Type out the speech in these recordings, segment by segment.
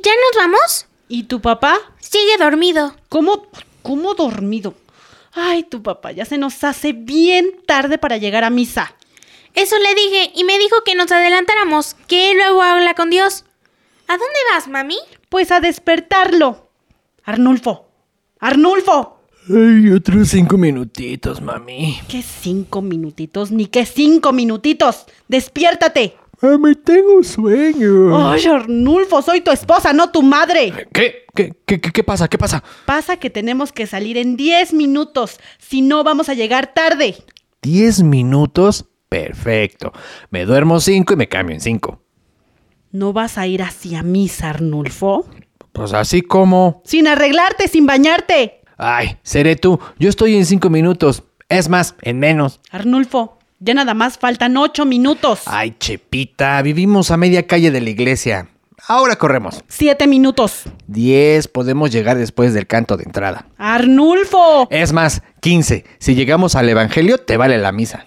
Mami, ¿ya nos vamos? ¿Y tu papá? Sigue dormido. ¿Cómo, cómo dormido? Ay, tu papá, ya se nos hace bien tarde para llegar a misa. Eso le dije y me dijo que nos adelantáramos, que él luego habla con Dios. ¿A dónde vas, mami? Pues a despertarlo. Arnulfo. Arnulfo. Ay, otros cinco minutitos, mami. ¿Qué cinco minutitos? Ni qué cinco minutitos. Despiértate. Mami, tengo sueño. Ay, Arnulfo, soy tu esposa, no tu madre. ¿Qué? ¿Qué, qué, qué, qué pasa? ¿Qué pasa? Pasa que tenemos que salir en 10 minutos, si no vamos a llegar tarde. ¿Diez minutos? Perfecto. Me duermo cinco y me cambio en cinco. ¿No vas a ir hacia misa, Arnulfo? Pues así como... Sin arreglarte, sin bañarte. Ay, seré tú. Yo estoy en cinco minutos. Es más, en menos. Arnulfo, ya nada más faltan 8 minutos. Ay, Chepita, vivimos a media calle de la iglesia. Ahora corremos. 7 minutos. Diez, podemos llegar después del canto de entrada. Arnulfo. Es más, quince. Si llegamos al evangelio, te vale la misa.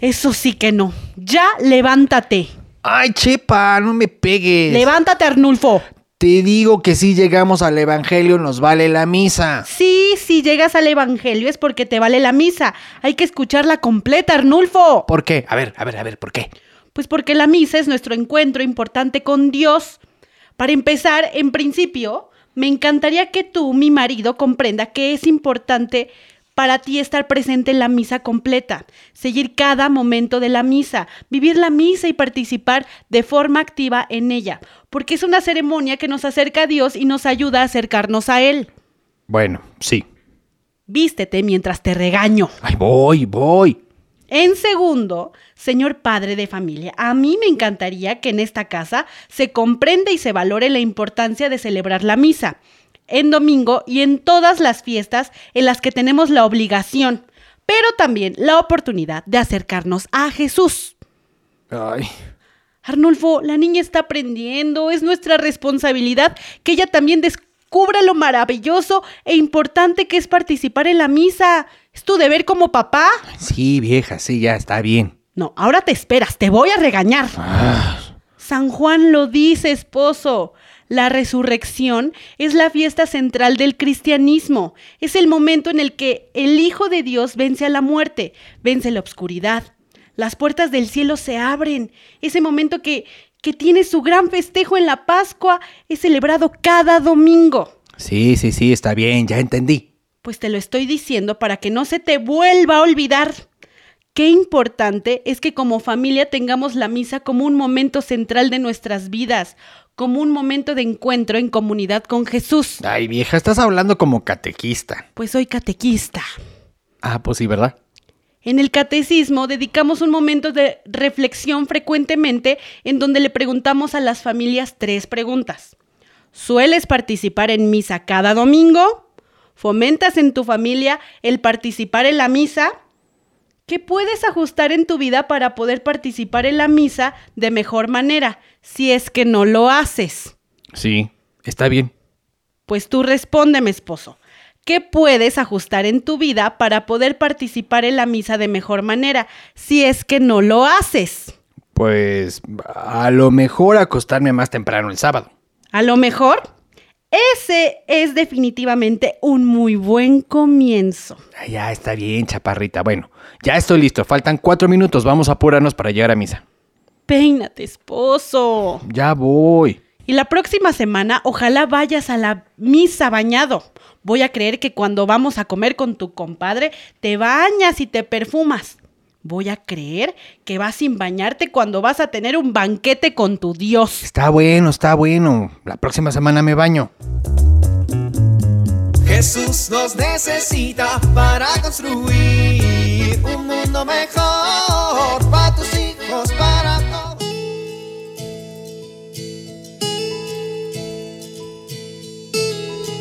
Eso sí que no. Ya levántate. Ay, Chepa, no me pegues. Levántate, Arnulfo. Te digo que si llegamos al evangelio, nos vale la misa. Sí, si llegas al Evangelio es porque te vale la misa. Hay que escucharla completa, Arnulfo. ¿Por qué? A ver, a ver, a ver, ¿por qué? Pues porque la misa es nuestro encuentro importante con Dios. Para empezar, en principio, me encantaría que tú, mi marido, comprenda que es importante para ti estar presente en la misa completa, seguir cada momento de la misa, vivir la misa y participar de forma activa en ella, porque es una ceremonia que nos acerca a Dios y nos ayuda a acercarnos a Él. Bueno, sí. Vístete mientras te regaño. Ay, voy, voy. En segundo, señor padre de familia, a mí me encantaría que en esta casa se comprenda y se valore la importancia de celebrar la misa en domingo y en todas las fiestas en las que tenemos la obligación, pero también la oportunidad de acercarnos a Jesús. Ay. Arnulfo, la niña está aprendiendo, es nuestra responsabilidad que ella también descubra lo maravilloso e importante que es participar en la misa. Es tu deber como papá. Sí, vieja, sí, ya está bien. No, ahora te esperas, te voy a regañar. Ah, San Juan lo dice, esposo. La resurrección es la fiesta central del cristianismo. Es el momento en el que el Hijo de Dios vence a la muerte, vence la oscuridad. Las puertas del cielo se abren. Ese momento que, que tiene su gran festejo en la Pascua es celebrado cada domingo. sí, sí, sí, está bien, ya entendí. Pues te lo estoy diciendo para que no se te vuelva a olvidar. Qué importante es que como familia tengamos la misa como un momento central de nuestras vidas, como un momento de encuentro en comunidad con Jesús. Ay, vieja, estás hablando como catequista. Pues soy catequista. Ah, pues sí, ¿verdad? En el catecismo dedicamos un momento de reflexión frecuentemente en donde le preguntamos a las familias tres preguntas. ¿Sueles participar en misa cada domingo? ¿Fomentas en tu familia el participar en la misa? ¿Qué puedes ajustar en tu vida para poder participar en la misa de mejor manera si es que no lo haces? Sí, está bien. Pues tú respóndeme, esposo. ¿Qué puedes ajustar en tu vida para poder participar en la misa de mejor manera si es que no lo haces? Pues a lo mejor acostarme más temprano el sábado. A lo mejor Ese es definitivamente un muy buen comienzo. Ya está bien, chaparrita. Bueno, ya estoy listo. Faltan cuatro minutos. Vamos a apurarnos para llegar a misa. Peínate, esposo. Ya voy. Y la próxima semana ojalá vayas a la misa bañado. Voy a creer que cuando vamos a comer con tu compadre te bañas y te perfumas. Voy a creer que vas sin bañarte cuando vas a tener un banquete con tu Dios. Está bueno, está bueno. La próxima semana me baño. Jesús nos necesita para construir un mundo mejor para tus hijos, para todos.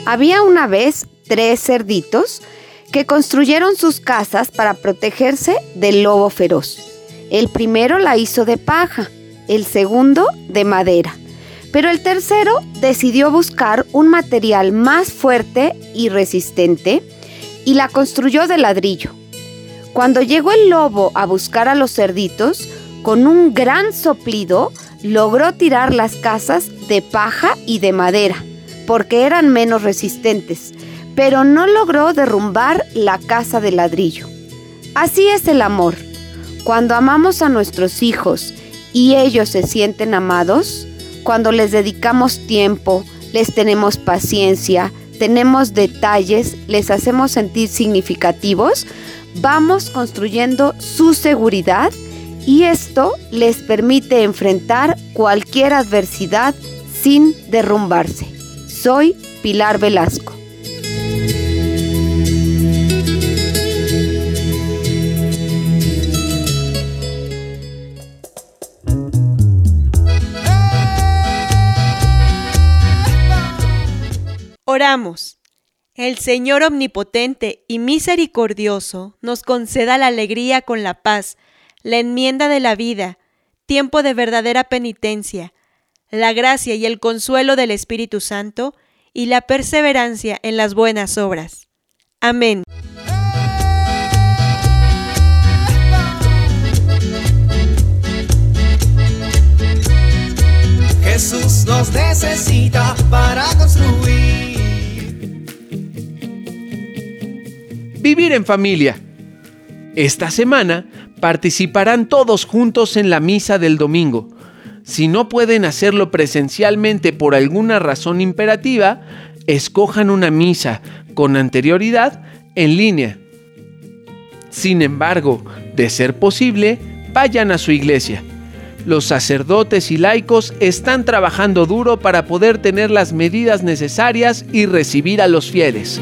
Había una vez tres cerditos que construyeron sus casas para protegerse del lobo feroz. El primero la hizo de paja, el segundo de madera, pero el tercero decidió buscar un material más fuerte y resistente y la construyó de ladrillo. Cuando llegó el lobo a buscar a los cerditos, con un gran soplido logró tirar las casas de paja y de madera, porque eran menos resistentes, pero no logró derrumbar la casa de ladrillo. Así es el amor. Cuando amamos a nuestros hijos y ellos se sienten amados, cuando les dedicamos tiempo, les tenemos paciencia, tenemos detalles, les hacemos sentir significativos, vamos construyendo su seguridad y esto les permite enfrentar cualquier adversidad sin derrumbarse. Soy Pilar Velasco. Oramos. El Señor omnipotente y misericordioso nos conceda la alegría con la paz, la enmienda de la vida, tiempo de verdadera penitencia, la gracia y el consuelo del Espíritu Santo y la perseverancia en las buenas obras. Amén. Jesús nos necesita para construir. Vivir en familia. Esta semana participarán todos juntos en la misa del domingo. Si no pueden hacerlo presencialmente por alguna razón imperativa, escojan una misa con anterioridad en línea. Sin embargo, de ser posible, vayan a su iglesia. Los sacerdotes y laicos están trabajando duro para poder tener las medidas necesarias y recibir a los fieles.